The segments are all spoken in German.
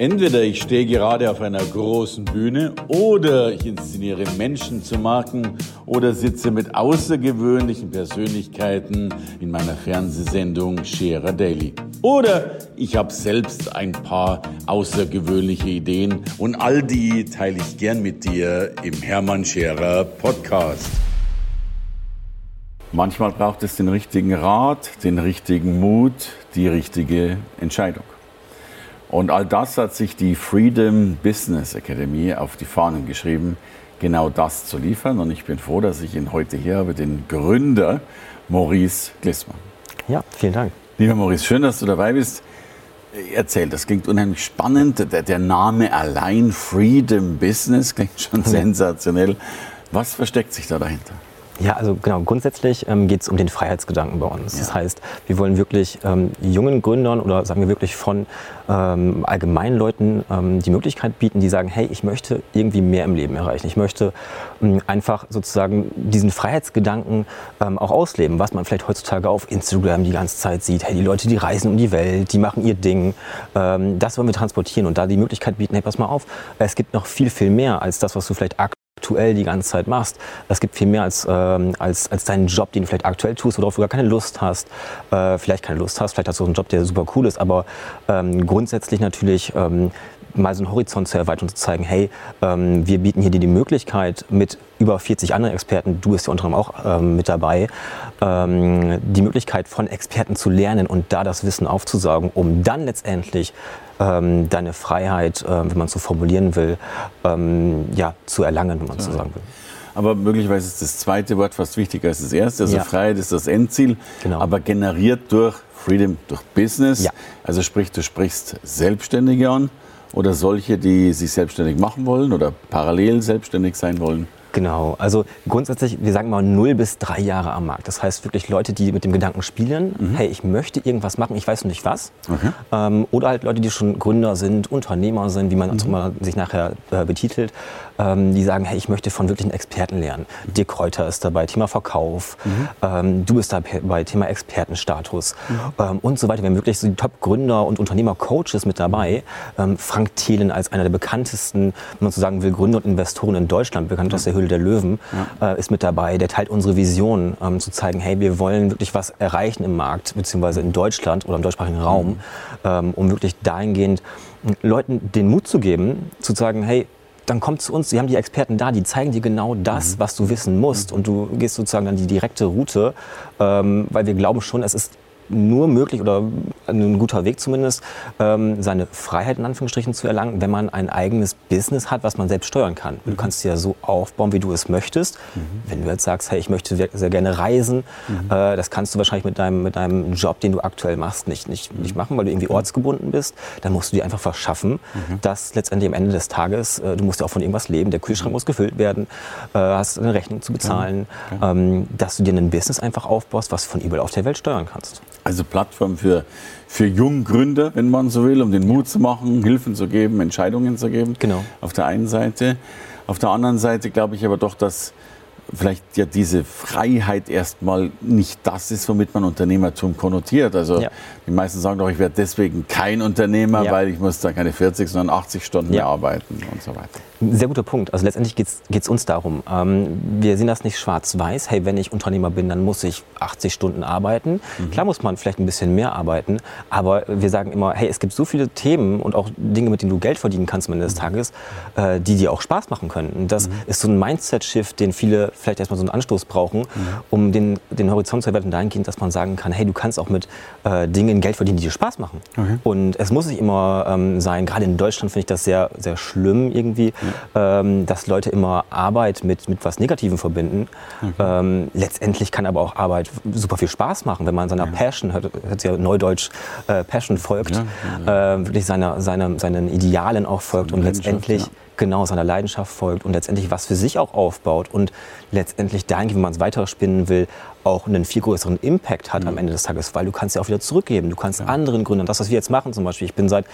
Entweder ich stehe gerade auf einer großen Bühne oder ich inszeniere Menschen zu Marken oder sitze mit außergewöhnlichen Persönlichkeiten in meiner Fernsehsendung Scherer Daily. Oder ich habe selbst ein paar außergewöhnliche Ideen und all die teile ich gern mit dir im Hermann Scherer Podcast. Manchmal braucht es den richtigen Rat, den richtigen Mut, die richtige Entscheidung. Und all das hat sich die Freedom Business Academy auf die Fahnen geschrieben, genau das zu liefern. Und ich bin froh, dass ich ihn heute hier habe, den Gründer Maurice Glissmann. Ja, vielen Dank. Lieber Maurice, schön, dass du dabei bist. Erzähl, das klingt unheimlich spannend. Der, der Name allein, Freedom Business, klingt schon sensationell. Was versteckt sich da dahinter? Ja, also genau, grundsätzlich ähm, geht es um den Freiheitsgedanken bei uns. Ja. Das heißt, wir wollen wirklich ähm, jungen Gründern oder sagen wir wirklich von ähm, allgemeinen Leuten ähm, die Möglichkeit bieten, die sagen, hey, ich möchte irgendwie mehr im Leben erreichen. Ich möchte ähm, einfach sozusagen diesen Freiheitsgedanken ähm, auch ausleben, was man vielleicht heutzutage auf Instagram die ganze Zeit sieht. Hey, die Leute, die reisen um die Welt, die machen ihr Ding. das wollen wir transportieren und da die Möglichkeit bieten, hey, pass mal auf, es gibt noch viel, viel mehr als das, was du vielleicht aktuell aktuell die ganze Zeit machst. Es gibt viel mehr als, ähm, als, als deinen Job, den du vielleicht aktuell tust, worauf du gar keine Lust hast. Äh, vielleicht keine Lust hast, vielleicht hast du einen Job, der super cool ist, aber ähm, grundsätzlich natürlich ähm, mal so einen Horizont zu erweitern und zu zeigen, hey, ähm, wir bieten hier dir die Möglichkeit mit über 40 anderen Experten, du bist ja unter anderem auch ähm, mit dabei, ähm, die Möglichkeit von Experten zu lernen und da das Wissen aufzusaugen, um dann letztendlich ähm, deine Freiheit, äh, wenn man es so formulieren will, ähm, ja, zu erlangen, wenn man es so sagen will. Aber möglicherweise ist das zweite Wort fast wichtiger als das erste. Also ja. Freiheit ist das Endziel, genau. aber generiert durch Freedom, durch Business. Ja. Also sprich, du sprichst Selbstständige an oder solche, die sich selbstständig machen wollen oder parallel selbstständig sein wollen. Genau, also grundsätzlich, wir sagen mal null bis drei Jahre am Markt. Das heißt wirklich Leute, die mit dem Gedanken spielen, mhm. hey, ich möchte irgendwas machen, ich weiß noch nicht was. Okay. Ähm, oder halt Leute, die schon Gründer sind, Unternehmer sind, wie man mhm. mal sich nachher äh, betitelt, ähm, die sagen, hey, ich möchte von wirklichen Experten lernen. Mhm. Dirk Kräuter ist dabei, Thema Verkauf, mhm. ähm, du bist dabei, Thema Expertenstatus mhm. ähm, und so weiter. Wir haben wirklich so die Top-Gründer und Unternehmer-Coaches mit dabei. Ähm, Frank Thelen als einer der bekanntesten, wenn man so sagen will, Gründer und Investoren in Deutschland, bekannt aus der Höhle der Löwen, ja. äh, ist mit dabei. Der teilt unsere Vision, ähm, zu zeigen, hey, wir wollen wirklich was erreichen im Markt, beziehungsweise in Deutschland oder im deutschsprachigen Raum, mhm. ähm, um wirklich dahingehend Leuten den Mut zu geben, zu sagen, hey, dann kommt zu uns, Sie haben die Experten da, die zeigen dir genau das, mhm. was du wissen musst. Mhm. Und du gehst sozusagen dann die direkte Route, ähm, weil wir glauben schon, es ist nur möglich oder ein guter Weg zumindest, ähm, seine Freiheit in Anführungsstrichen zu erlangen, wenn man ein eigenes Business hat, was man selbst steuern kann. Du mhm. kannst es ja so aufbauen, wie du es möchtest. Mhm. Wenn du jetzt sagst, hey, ich möchte sehr gerne reisen, mhm. äh, das kannst du wahrscheinlich mit deinem, mit deinem Job, den du aktuell machst, nicht, nicht, mhm. nicht machen, weil du irgendwie ortsgebunden bist. Dann musst du dir einfach verschaffen, mhm. dass letztendlich am Ende des Tages, äh, du musst ja auch von irgendwas leben, der Kühlschrank mhm. muss gefüllt werden, äh, hast eine Rechnung zu bezahlen, ähm, dass du dir ein Business einfach aufbaust, was von überall auf der Welt steuern kannst. Also Plattform für, für Junggründer, wenn man so will, um den Mut zu machen, Hilfen zu geben, Entscheidungen zu geben. Genau. Auf der einen Seite. Auf der anderen Seite glaube ich aber doch, dass vielleicht ja diese Freiheit erstmal nicht das ist, womit man Unternehmertum konnotiert. Also ja. die meisten sagen doch, ich werde deswegen kein Unternehmer, ja. weil ich muss dann keine 40, sondern 80 Stunden ja. mehr arbeiten und so weiter. Sehr guter Punkt. Also letztendlich geht es uns darum. Ähm, wir sehen das nicht schwarz-weiß. Hey, wenn ich Unternehmer bin, dann muss ich 80 Stunden arbeiten. Mhm. Klar muss man vielleicht ein bisschen mehr arbeiten, aber wir sagen immer, hey, es gibt so viele Themen und auch Dinge, mit denen du Geld verdienen kannst am Ende des mhm. Tages, äh, die dir auch Spaß machen können. Und das mhm. ist so ein Mindset-Shift, den viele vielleicht erstmal so einen Anstoß brauchen, mhm. um den, den Horizont zu erweitern dahingehend, dass man sagen kann, hey, du kannst auch mit äh, Dingen Geld verdienen, die dir Spaß machen. Okay. Und es muss nicht immer ähm, sein, gerade in Deutschland finde ich das sehr, sehr schlimm irgendwie, ja. Ähm, dass Leute immer Arbeit mit, mit was Negativem verbinden. Okay. Ähm, letztendlich kann aber auch Arbeit super viel Spaß machen, wenn man seiner ja. Passion, hört, hört ja neudeutsch, äh, Passion folgt, ja, äh, wirklich seiner, seiner, seinen Idealen auch folgt und letztendlich genau seiner Leidenschaft folgt und letztendlich was für sich auch aufbaut und letztendlich dahingehend, wenn man es weiter spinnen will, auch einen viel größeren Impact hat mhm. am Ende des Tages, weil du kannst ja auch wieder zurückgeben. Du kannst ja. anderen Gründern, das, was wir jetzt machen zum Beispiel, ich bin seit,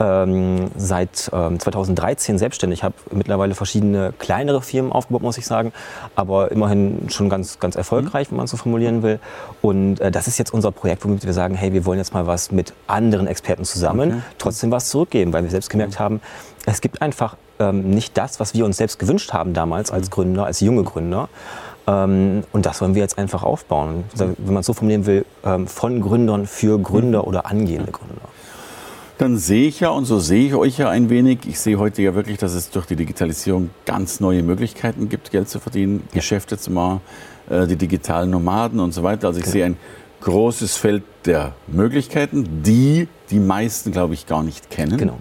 ähm, seit ähm, 2013 selbstständig, habe mittlerweile verschiedene kleinere Firmen aufgebaut, muss ich sagen, aber immerhin schon ganz, ganz erfolgreich, mhm. wenn man so formulieren will. Und äh, das ist jetzt unser Projekt, womit wir sagen, hey, wir wollen jetzt mal was mit anderen Experten zusammen, okay. trotzdem was zurückgeben, weil wir selbst gemerkt mhm. haben, es gibt einfach ähm, nicht das, was wir uns selbst gewünscht haben damals als mhm. Gründer, als junge Gründer. Ähm, und das wollen wir jetzt einfach aufbauen. Wenn man es so formulieren will, ähm, von Gründern für Gründer oder angehende Gründer. Dann sehe ich ja und so sehe ich euch ja ein wenig. Ich sehe heute ja wirklich, dass es durch die Digitalisierung ganz neue Möglichkeiten gibt, Geld zu verdienen, ja. Geschäfte zu machen, äh, die digitalen Nomaden und so weiter. Also ich okay. sehe ein großes Feld der Möglichkeiten, die die meisten, glaube ich, gar nicht kennen. Genau.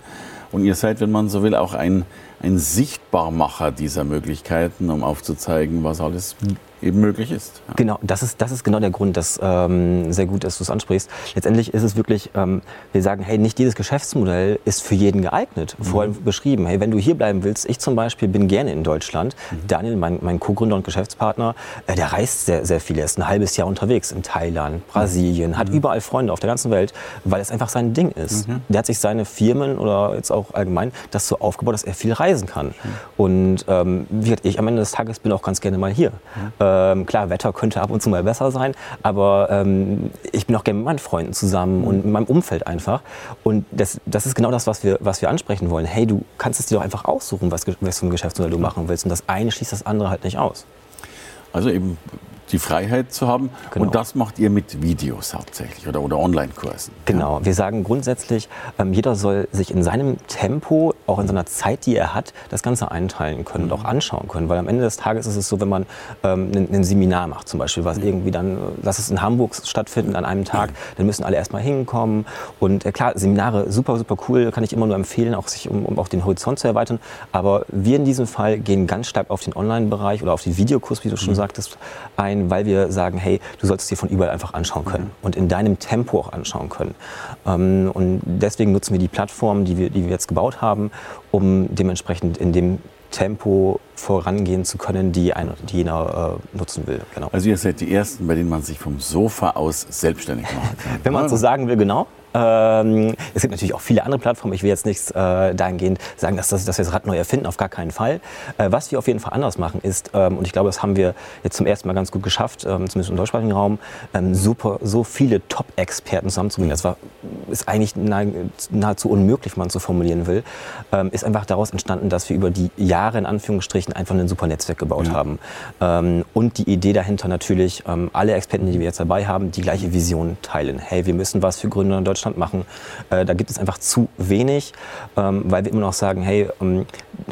Und ihr seid, wenn man so will, auch ein ein Sichtbarmacher dieser Möglichkeiten, um aufzuzeigen, was alles eben möglich ist. Ja. Genau, das ist, das ist genau der Grund, dass ähm, sehr gut, dass du es ansprichst. Letztendlich ist es wirklich, ähm, wir sagen, hey, nicht jedes Geschäftsmodell ist für jeden geeignet. Mhm. Vorhin beschrieben, hey, wenn du hier bleiben willst, ich zum Beispiel bin gerne in Deutschland. Mhm. Daniel, mein, mein Co-Gründer und Geschäftspartner, äh, der reist sehr, sehr viel. Er ist ein halbes Jahr unterwegs in Thailand, Brasilien, mhm. hat überall Freunde auf der ganzen Welt, weil es einfach sein Ding ist. Mhm. Der hat sich seine Firmen oder jetzt auch allgemein das so aufgebaut, dass er viel reisen kann. Und ähm, wie gesagt, ich am Ende des Tages bin auch ganz gerne mal hier. Mhm. Ähm, klar, Wetter könnte ab und zu mal besser sein, aber ähm, ich bin auch gerne mit meinen Freunden zusammen und mit meinem Umfeld einfach. Und das, das ist genau das, was wir, was wir ansprechen wollen. Hey, du kannst es dir doch einfach aussuchen, was, was für ein Geschäftsmodell du machen willst. Und das eine schließt das andere halt nicht aus. Also eben die Freiheit zu haben. Genau. Und das macht ihr mit Videos hauptsächlich oder, oder Online-Kursen. Genau. Ja. Wir sagen grundsätzlich, ähm, jeder soll sich in seinem Tempo, auch in seiner Zeit, die er hat, das Ganze einteilen können mhm. und auch anschauen können. Weil am Ende des Tages ist es so, wenn man ähm, ein, ein, Seminar macht zum Beispiel, was mhm. irgendwie dann, lass es in Hamburg stattfinden an einem Tag, mhm. dann müssen alle erstmal hinkommen. Und äh, klar, Seminare super, super cool, kann ich immer nur empfehlen, auch sich, um, um auch den Horizont zu erweitern. Aber wir in diesem Fall gehen ganz stark auf den Online-Bereich oder auf die Videokurs, wie du schon mhm. sagtest, ein weil wir sagen, hey, du solltest dir von überall einfach anschauen können mhm. und in deinem Tempo auch anschauen können. Ähm, und deswegen nutzen wir die Plattform, die wir, die wir jetzt gebaut haben, um dementsprechend in dem Tempo vorangehen zu können, die, einer, die jener äh, nutzen will. Genau. Also ihr seid die Ersten, bei denen man sich vom Sofa aus selbstständig macht. Wenn man so sagen will, genau. Ähm, es gibt natürlich auch viele andere Plattformen. Ich will jetzt nichts äh, dahingehend sagen, dass, das, dass wir das Rad neu erfinden, auf gar keinen Fall. Äh, was wir auf jeden Fall anders machen ist, ähm, und ich glaube, das haben wir jetzt zum ersten Mal ganz gut geschafft, ähm, zumindest im deutschsprachigen Raum, ähm, super, so viele Top-Experten zusammenzubringen. Das war, ist eigentlich nahezu unmöglich, wenn man so formulieren will. Ähm, ist einfach daraus entstanden, dass wir über die Jahre in Anführungsstrichen einfach ein super Netzwerk gebaut ja. haben. Ähm, und die Idee dahinter natürlich, alle Experten, die wir jetzt dabei haben, die gleiche Vision teilen. Hey, wir müssen was für Gründer in Deutschland Deutschland machen. Äh, da gibt es einfach zu wenig, ähm, weil wir immer noch sagen, hey, ähm,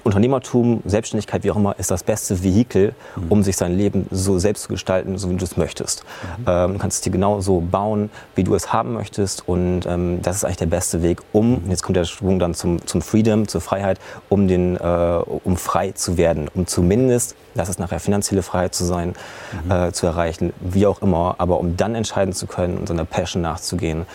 Unternehmertum, Selbstständigkeit, wie auch immer, ist das beste Vehikel, mhm. um sich sein Leben so selbst zu gestalten, so wie du es möchtest. Mhm. Ähm, du kannst es dir genau so bauen, wie du es haben möchtest und das ist eigentlich der beste Weg, um, mhm. jetzt kommt der Schwung dann zum, zum Freedom, zur Freiheit, um, den, äh, um frei zu werden, um zumindest, lass es nachher finanzielle Freiheit zu sein, äh, zu erreichen, wie auch immer, aber um dann entscheiden zu können und seiner Passion nachzugehen,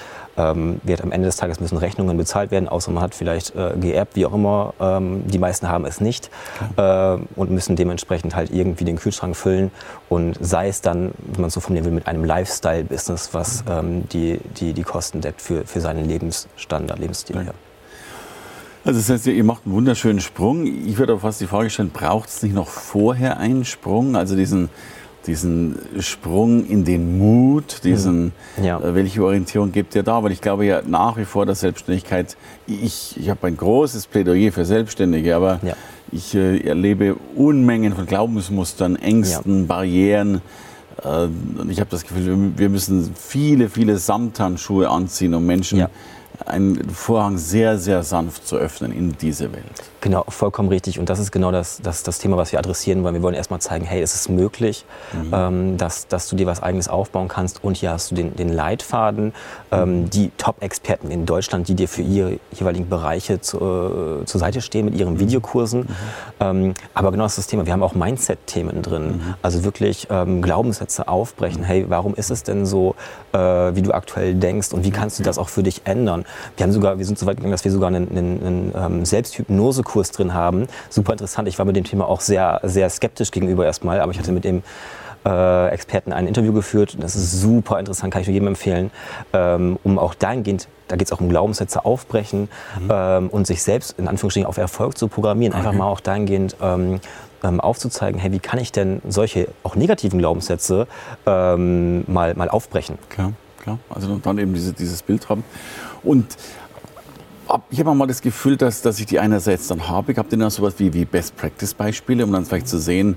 ähm, wird am Ende des Tages müssen Rechnungen bezahlt werden, außer man hat vielleicht äh, geerbt, wie auch immer. Ähm, die meisten haben es nicht äh, und müssen dementsprechend halt irgendwie den Kühlschrank füllen und sei es dann, wenn man so formulieren will, mit einem Lifestyle-Business, was mhm. ähm, die, die, die Kosten deckt für, für seinen Lebensstandard, Lebensstil. Ja. Also das heißt, ihr macht einen wunderschönen Sprung. Ich würde aber fast die Frage stellen, braucht es nicht noch vorher einen Sprung? Also diesen diesen Sprung in den Mut, diesen, mhm. ja. äh, welche Orientierung gibt ihr da? Weil ich glaube ja nach wie vor, dass Selbstständigkeit, ich, ich habe ein großes Plädoyer für Selbstständige, aber ja. ich äh, erlebe Unmengen von Glaubensmustern, Ängsten, ja. Barrieren. Äh, und ich habe das Gefühl, wir müssen viele, viele Samthandschuhe anziehen, um Menschen einen Vorhang sehr, sehr sanft zu öffnen in diese Welt. Genau, vollkommen richtig. Und das ist genau das, das, das Thema, was wir adressieren wollen. Wir wollen erstmal zeigen, hey, es ist möglich, mhm. ähm, dass, dass du dir was Eigenes aufbauen kannst. Und hier hast du den, den Leitfaden, ähm, mhm. die Top-Experten in Deutschland, die dir für ihre jeweiligen Bereiche zu, äh, zur Seite stehen mit ihren mhm. Videokursen. Mhm. Ähm, aber genau das ist das Thema. Wir haben auch Mindset-Themen drin. Mhm. Also wirklich ähm, Glaubenssätze aufbrechen. Mhm. Hey, warum ist es denn so, äh, wie du aktuell denkst? Und wie kannst du das auch für dich ändern? Wir, haben sogar, wir sind so weit gegangen, dass wir sogar einen, einen, einen ähm, Selbsthypnose-Kurs drin haben. Super interessant. Ich war mit dem Thema auch sehr, sehr skeptisch gegenüber erstmal, aber ich hatte mit dem äh, Experten ein Interview geführt. Das ist super interessant, kann ich nur jedem empfehlen, ähm, um auch dahingehend da geht es auch um Glaubenssätze aufbrechen mhm. ähm, und sich selbst in Anführungsstrichen auf Erfolg zu programmieren. Einfach okay. mal auch dahingehend ähm, ähm, aufzuzeigen, hey, wie kann ich denn solche auch negativen Glaubenssätze ähm, mal, mal aufbrechen? Klar, klar. Also dann eben diese, dieses Bild haben. Und ich habe mal das Gefühl, dass, dass ich die einerseits dann habe. Ich habe dann sowas wie, wie Best-Practice-Beispiele, um dann vielleicht zu sehen,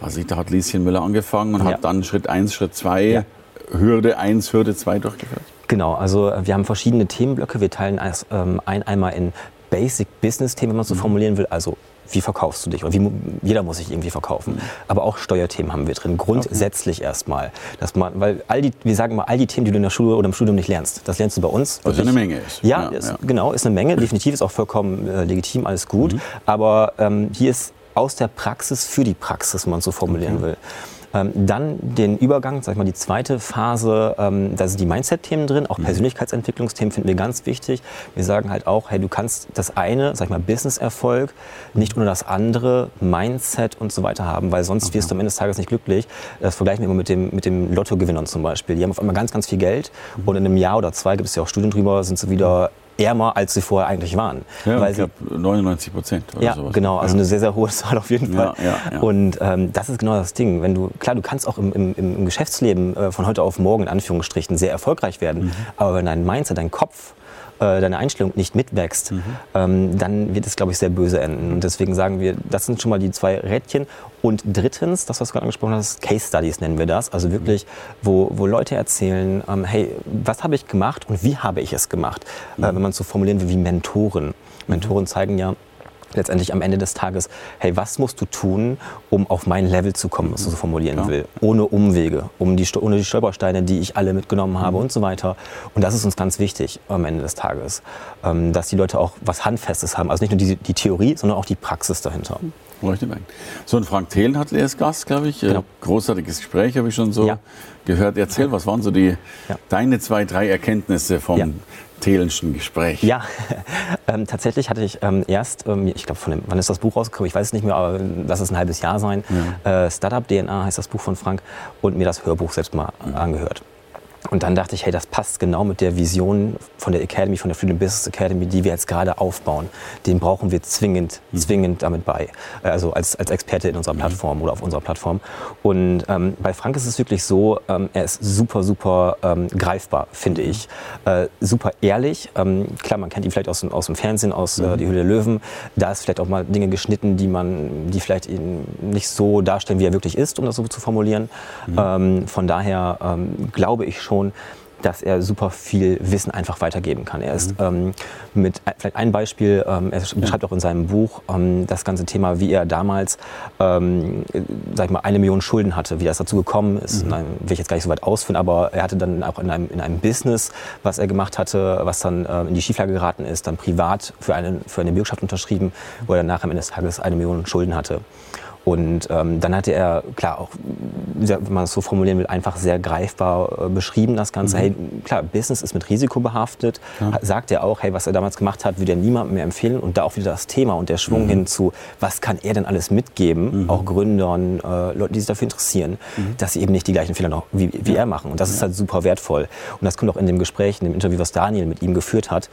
was ich, da hat Lieschen Müller angefangen und ja. hat dann Schritt 1, Schritt 2, ja. Hürde 1, Hürde 2 durchgeführt. Genau, also äh, wir haben verschiedene Themenblöcke. Wir teilen als, ähm, ein einmal in Basic Business Themen, wenn man so mhm. formulieren will, also wie verkaufst du dich? Und wie, jeder muss sich irgendwie verkaufen. Mhm. Aber auch Steuerthemen haben wir drin. Grundsätzlich okay. erstmal. Dass man, weil all die, wir sagen mal, all die Themen, die du in der Schule oder im Studium nicht lernst, das lernst du bei uns. Was eine Menge ist. Ja, ja, ist, ja, genau, ist eine Menge. Definitiv ist auch vollkommen äh, legitim, alles gut. Mhm. Aber ähm, hier ist aus der Praxis für die Praxis, wenn man so formulieren okay. will. Ähm, dann den Übergang, sag ich mal, die zweite Phase, ähm, da sind die Mindset-Themen drin, auch mhm. Persönlichkeitsentwicklungsthemen finden wir ganz wichtig. Wir sagen halt auch, hey, du kannst das eine, sag ich mal, Business-Erfolg, nicht ohne das andere, Mindset und so weiter haben, weil sonst okay. wirst du am Ende des Tages nicht glücklich. Das vergleichen wir immer mit dem, mit dem Lottogewinnern zum Beispiel. Die haben auf einmal ganz, ganz viel Geld mhm. und in einem Jahr oder zwei gibt es ja auch Studien drüber, sind sie wieder ärmer, als sie vorher eigentlich waren. Ja, weil ich glaube 99 Prozent Ja, sowas. genau, also ja. eine sehr, sehr hohe Zahl auf jeden Fall. Ja, ja, Und ähm, das ist genau das Ding. Wenn du, klar, du kannst auch im, im, im Geschäftsleben äh, von heute auf morgen in Anführungsstrichen sehr erfolgreich werden, mhm. aber wenn dein Mindset, dein Kopf äh, deine Einstellung nicht mitwächst, mhm. ähm, dann wird es, glaube ich, sehr böse enden. Und deswegen sagen wir, das sind schon mal die zwei Rädchen. Und drittens, das, was du gerade angesprochen hast, Case Studies nennen wir das. Also wirklich, wo, wo Leute erzählen, ähm, hey, was habe ich gemacht und wie habe ich es gemacht? Mhm. Äh, wenn man es so formulieren will wie Mentoren. Mentoren zeigen ja, letztendlich am Ende des Tages, hey, was musst du tun, um auf mein Level zu kommen, was du so formulieren ja. will, ohne Umwege, um die, ohne die Stolpersteine, die ich alle mitgenommen habe mhm. und so weiter. Und das ist uns ganz wichtig am Ende des Tages, ähm, dass die Leute auch was Handfestes haben, also nicht nur die, die Theorie, sondern auch die Praxis dahinter. So, ein Frank Thelen hatte als Gast, glaube ich. Äh, genau. Großartiges Gespräch, habe ich schon so ja. gehört. Erzähl, was waren so die, ja. deine zwei, drei Erkenntnisse vom. Thelenschen Gespräch? Ja, ähm, tatsächlich hatte ich ähm, erst, ähm, ich glaube, wann ist das Buch rausgekommen? Ich weiß es nicht mehr, aber lass es ein halbes Jahr sein. Ja. Äh, Startup DNA heißt das Buch von Frank und mir das Hörbuch selbst mal mhm. angehört. Und dann dachte ich, hey, das passt genau mit der Vision von der Academy, von der Freedom Business Academy, die wir jetzt gerade aufbauen. Den brauchen wir zwingend, mhm. zwingend damit bei. Äh, also als, als Experte in unserer mhm. Plattform oder auf unserer Plattform. Und ähm, bei Frank ist es wirklich so, ähm, er ist super, super ähm, greifbar, finde mhm. ich. Äh, super ehrlich. Ähm, klar, man kennt ihn vielleicht aus, aus dem Fernsehen, aus äh, mhm. Die Höhle der Löwen. Da ist vielleicht auch mal Dinge geschnitten, die man, die vielleicht ihn nicht so darstellen, wie er wirklich ist, um das so zu formulieren. Mhm. Ähm, von daher ähm, glaube ich schon, schon, dass er super viel Wissen einfach weitergeben kann. Er ist mhm. ähm, mit vielleicht ein Beispiel, ähm, er beschreibt auch in seinem Buch ähm, das ganze Thema, wie er damals, ähm, sag ich mal, eine Million Schulden hatte, wie das dazu gekommen ist. Mhm. Nein, will ich jetzt gar nicht so weit ausführen, aber er hatte dann auch in einem, in einem Business, was er gemacht hatte, was dann ähm, in die Schieflage geraten ist, dann privat für eine, für eine Bürgschaft unterschrieben, wo er danach am Ende des Tages eine Million Schulden hatte. Und ähm, dann hatte er, klar, auch, wenn man es so formulieren will, einfach sehr greifbar äh, beschrieben, das Ganze. Mhm. Hey, klar, Business ist mit Risiko behaftet. Ja. Sagt er auch, hey, was er damals gemacht hat, würde er niemandem mehr empfehlen. Und da auch wieder das Thema und der Schwung mhm. hin zu, was kann er denn alles mitgeben, mhm. auch Gründern, äh, Leuten, die sich dafür interessieren, mhm. dass sie eben nicht die gleichen Fehler noch wie, wie ja. er machen. Und das ja. ist halt super wertvoll. Und das kommt auch in dem Gespräch, in dem Interview, was Daniel mit ihm geführt hat,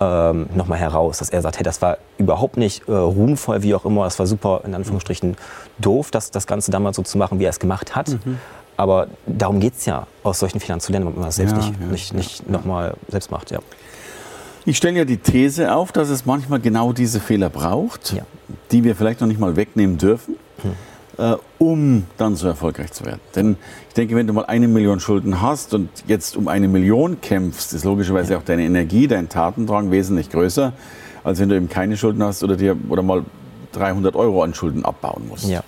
ähm, nochmal heraus, dass er sagt, hey, das war überhaupt nicht äh, ruhmvoll, wie auch immer, das war super, in Anführungsstrichen, doof, das, das Ganze damals so zu machen, wie er es gemacht hat. Mhm. Aber darum geht es ja, aus solchen Fehlern zu lernen, wenn man es selbst ja, nicht, ja, nicht, nicht ja. nochmal selbst macht. Ja. Ich stelle ja die These auf, dass es manchmal genau diese Fehler braucht, ja. die wir vielleicht noch nicht mal wegnehmen dürfen, hm. äh, um dann so erfolgreich zu werden. Denn ich denke, wenn du mal eine Million Schulden hast und jetzt um eine Million kämpfst, ist logischerweise auch deine Energie, dein Tatendrang wesentlich größer, als wenn du eben keine Schulden hast oder dir oder mal 300 Euro an Schulden abbauen musst. Ja.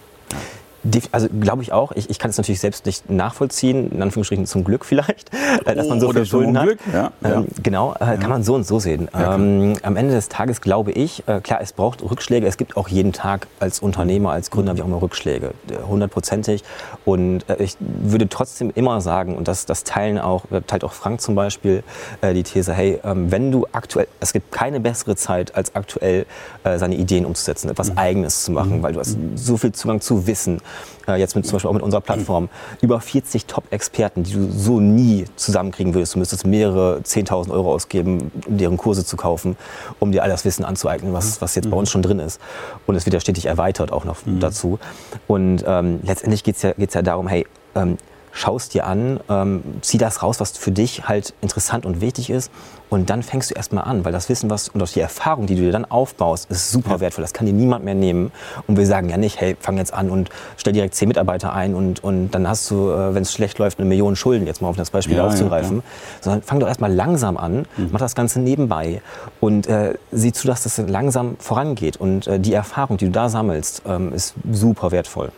Also glaube ich auch. Ich, ich kann es natürlich selbst nicht nachvollziehen, in Anführungsstrichen zum Glück vielleicht, äh, dass man so oh, viel Schulden hat. Ja, ähm, ja. Genau, äh, kann man so und so sehen. Ja, ähm, am Ende des Tages glaube ich, äh, klar, es braucht Rückschläge. Es gibt auch jeden Tag als Unternehmer, als Gründer, wie auch immer Rückschläge, äh, hundertprozentig. Und äh, ich würde trotzdem immer sagen, und das, das teilen auch, teilt auch Frank zum Beispiel, die These, hey, ähm, wenn du aktuell, es gibt keine bessere Zeit, als aktuell seine Ideen umzusetzen, etwas mhm. Eigenes zu machen, mhm. weil du hast so viel Zugang zu Wissen, äh, jetzt mit zum Beispiel auch mit unserer Plattform, über 40 Top-Experten, die du so nie zusammenkriegen würdest. Du müsstest mehrere 10.000 Euro ausgeben, um deren Kurse zu kaufen, um dir all das Wissen anzueignen, was, was jetzt bei uns schon drin ist. Und es wird ja stetig erweitert auch noch mhm. dazu. Und ähm, letztendlich geht es ja, geht's ja darum, hey, ähm, schaust dir an, ähm, zieh das raus, was für dich halt interessant und wichtig ist und dann fängst du erstmal an, weil das Wissen was und auch die Erfahrung, die du dir dann aufbaust, ist super ja. wertvoll. Das kann dir niemand mehr nehmen und wir sagen ja nicht, hey, fang jetzt an und stell direkt zehn Mitarbeiter ein und, und dann hast du, äh, wenn es schlecht läuft, eine Million Schulden, jetzt mal auf das Beispiel ja, aufzugreifen, ja, sondern fang doch erstmal langsam an, mhm. mach das Ganze nebenbei und äh, sieh zu, dass das langsam vorangeht und äh, die Erfahrung, die du da sammelst, ähm, ist super wertvoll.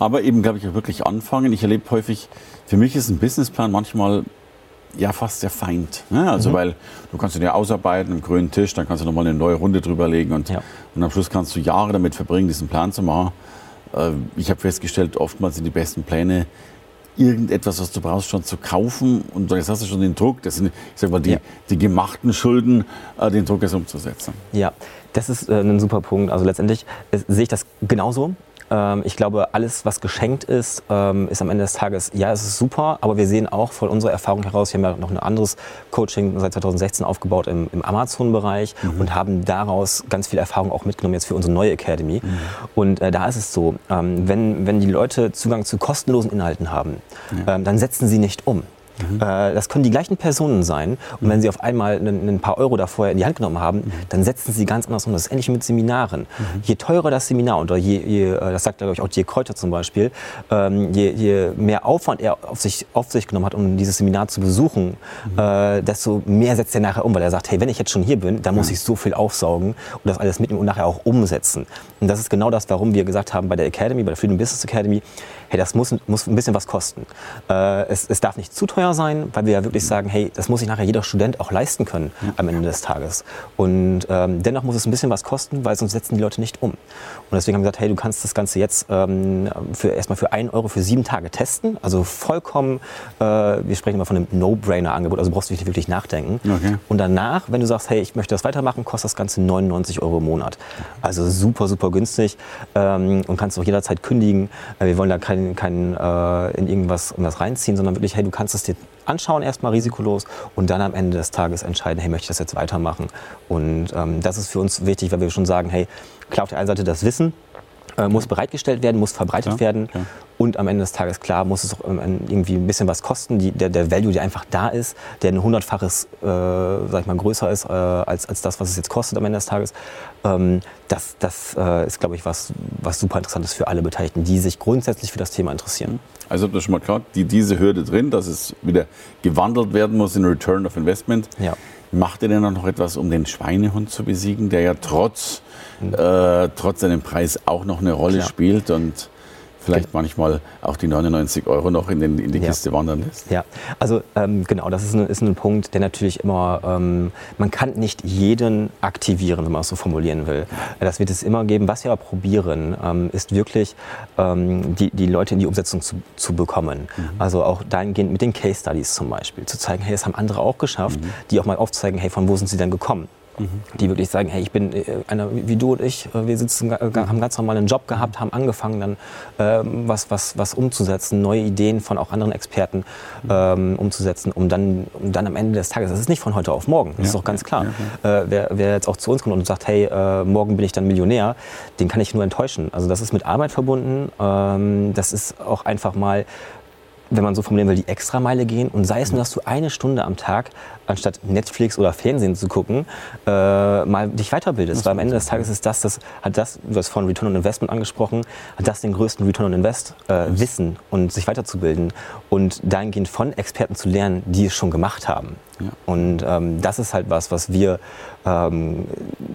Aber eben, glaube ich, auch wirklich anfangen. Ich erlebe häufig, für mich ist ein Businessplan manchmal ja fast der Feind. Ne? Also mhm. weil du kannst ihn ja ausarbeiten im grünen Tisch, dann kannst du nochmal eine neue Runde drüber legen und, ja. und am Schluss kannst du Jahre damit verbringen, diesen Plan zu machen. Äh, ich habe festgestellt, oftmals sind die besten Pläne irgendetwas, was du brauchst, schon zu kaufen und jetzt hast du schon den Druck, das sind, ich sag mal, die, ja. die gemachten Schulden, äh, den Druck jetzt umzusetzen. Ja, das ist äh, ein super Punkt. Also letztendlich sehe ich das genauso. Ähm, ich glaube, alles, was geschenkt ist, ähm, ist am Ende des Tages, ja, es ist super, aber wir sehen auch von unserer Erfahrung heraus, wir haben ja noch ein anderes Coaching seit 2016 aufgebaut im, im Amazon-Bereich mhm. und haben daraus ganz viel Erfahrung auch mitgenommen jetzt für unsere neue Academy. Mhm. Und äh, da ist es so, ähm, wenn, wenn die Leute Zugang zu kostenlosen Inhalten haben, ja. ähm, dann setzen sie nicht um. Mhm. Das können die gleichen Personen sein. Und wenn sie auf einmal ein, paar Euro da vorher in die Hand genommen haben, dann setzen sie ganz anders um. Das ist ähnlich mit Seminaren. Je teurer das Seminar, oder je, je äh, das sagt glaube ich auch Dirk Kräuter zum Beispiel, ähm, je, je, mehr Aufwand er auf sich, auf sich genommen hat, um dieses Seminar zu besuchen, äh, desto mehr setzt er nachher um, weil er sagt, hey, wenn ich jetzt schon hier bin, dann muss ich so viel aufsaugen und das alles mitnehmen und nachher auch umsetzen. Und das ist genau das, warum wir gesagt haben bei der Academy, bei der Freedom Business Academy, hey, das muss, muss ein bisschen was kosten. Es, es, darf nicht zu teuer sein, weil wir ja wirklich sagen, hey, das muss sich nachher jeder Student auch leisten können am Ende des Tages. Und ähm, dennoch muss es ein bisschen was kosten, weil sonst setzen die Leute nicht um. Und deswegen haben wir gesagt, hey, du kannst das Ganze jetzt ähm, für, erstmal für einen Euro für sieben Tage testen. Also vollkommen, äh, wir sprechen immer von einem No-Brainer-Angebot, also brauchst du nicht wirklich nachdenken. Okay. Und danach, wenn du sagst, hey, ich möchte das weitermachen, kostet das Ganze 99 Euro im Monat. Also super, super günstig ähm, und kannst auch jederzeit kündigen. Äh, wir wollen da keine kein, äh, in irgendwas was reinziehen, sondern wirklich, hey, du kannst es dir anschauen, erstmal risikolos und dann am Ende des Tages entscheiden, hey, möchte ich das jetzt weitermachen? Und ähm, das ist für uns wichtig, weil wir schon sagen, hey, klar auf der einen Seite das Wissen, äh, muss bereitgestellt werden, muss verbreitet ja, werden. Ja. Und am Ende des Tages, klar, muss es auch irgendwie ein bisschen was kosten. Die, der, der Value, der einfach da ist, der ein hundertfaches, äh, sag ich mal, größer ist äh, als, als das, was es jetzt kostet am Ende des Tages. Ähm, das das äh, ist, glaube ich, was, was super interessant ist für alle Beteiligten, die sich grundsätzlich für das Thema interessieren. Also habt ihr schon mal klar, die, diese Hürde drin, dass es wieder gewandelt werden muss in Return of Investment. Ja. Macht ihr denn noch etwas, um den Schweinehund zu besiegen, der ja trotz, mhm. äh, trotz seinem Preis auch noch eine Rolle Klar. spielt und vielleicht manchmal auch die 99 Euro noch in, den, in die ja. Kiste wandern lässt. Ja, also ähm, genau, das ist ein, ist ein Punkt, der natürlich immer, ähm, man kann nicht jeden aktivieren, wenn man es so formulieren will. Das wird es immer geben. Was wir aber probieren, ähm, ist wirklich ähm, die, die Leute in die Umsetzung zu, zu bekommen. Mhm. Also auch dahingehend mit den Case Studies zum Beispiel, zu zeigen, hey, das haben andere auch geschafft, mhm. die auch mal aufzeigen, hey, von wo sind sie denn gekommen? Die wirklich sagen, hey, ich bin äh, einer wie du und ich, äh, wir sitzen, haben ganz normal einen Job gehabt, haben angefangen dann ähm, was, was, was umzusetzen, neue Ideen von auch anderen Experten ähm, umzusetzen, um dann, um dann am Ende des Tages, das ist nicht von heute auf morgen, das ja, ist doch ganz klar. Ja, äh, wer, wer jetzt auch zu uns kommt und sagt, hey, äh, morgen bin ich dann Millionär, den kann ich nur enttäuschen. Also das ist mit Arbeit verbunden, ähm, das ist auch einfach mal wenn man so formulieren will, die Extrameile gehen und sei es nur, dass du eine Stunde am Tag, anstatt Netflix oder Fernsehen zu gucken, äh, mal dich weiterbildest. Weil am Ende des Tages ist das, das hat das, du hast vorhin Return on Investment angesprochen, hat das den größten Return on Invest, äh, Wissen und sich weiterzubilden und dahingehend von Experten zu lernen, die es schon gemacht haben. Ja. Und ähm, das ist halt was, was wir ähm,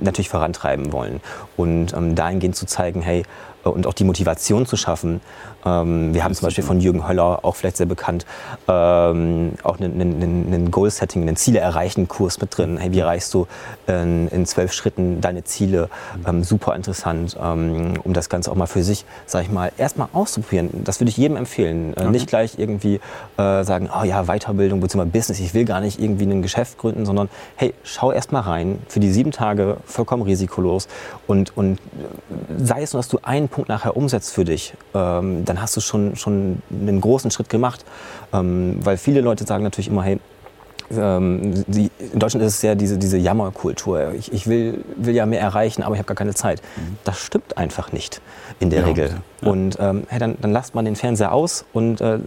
natürlich vorantreiben wollen. Und ähm, dahingehend zu zeigen, hey, und auch die Motivation zu schaffen. Ähm, wir haben zum Beispiel von Jürgen Höller, auch vielleicht sehr bekannt, ähm, auch einen, einen, einen Goal-Setting, einen Ziele erreichen Kurs mit drin. Hey, wie erreichst du in, in zwölf Schritten deine Ziele? Ähm, super interessant, ähm, um das Ganze auch mal für sich, sag ich mal, erstmal auszuprobieren. Das würde ich jedem empfehlen. Äh, okay. Nicht gleich irgendwie äh, sagen, oh ja, Weiterbildung bzw. Business, ich will gar nicht irgendwie ein Geschäft gründen, sondern hey, schau erst mal rein, für die sieben Tage vollkommen risikolos und, und sei es nur, dass du einen Punkt nachher umsetzt für dich, ähm, dann hast du schon, schon einen großen Schritt gemacht. Ähm, weil viele Leute sagen natürlich immer, hey, ähm, die, in Deutschland ist es ja diese, diese Jammerkultur. Ich, ich will, will ja mehr erreichen, aber ich habe gar keine Zeit. Mhm. Das stimmt einfach nicht in der ja, Regel. Ja. Und ähm, hey, dann, dann lasst man den Fernseher aus und äh,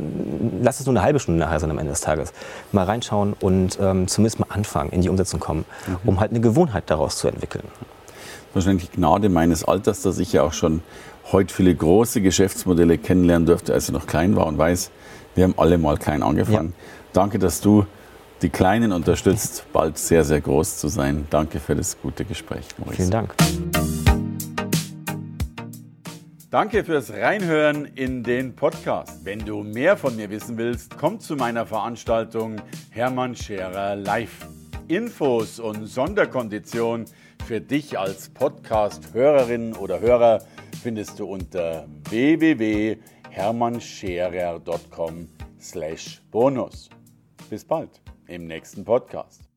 lasst es nur eine halbe Stunde nachher sein am Ende des Tages. Mal reinschauen und ähm, zumindest mal anfangen, in die Umsetzung kommen, mhm. um halt eine Gewohnheit daraus zu entwickeln. Wahrscheinlich Gnade meines Alters, dass ich ja auch schon heute viele große Geschäftsmodelle kennenlernen durfte, als ich noch klein war und weiß, wir haben alle mal klein angefangen. Ja. Danke, dass du die Kleinen unterstützt, bald sehr, sehr groß zu sein. Danke für das gute Gespräch, Maurice. Vielen Dank. Danke fürs Reinhören in den Podcast. Wenn du mehr von mir wissen willst, komm zu meiner Veranstaltung Hermann Scherer Live. Infos und Sonderkonditionen für dich als Podcast-Hörerin oder Hörer findest du unter www.hermannscherer.com/bonus. Bis bald im nächsten Podcast.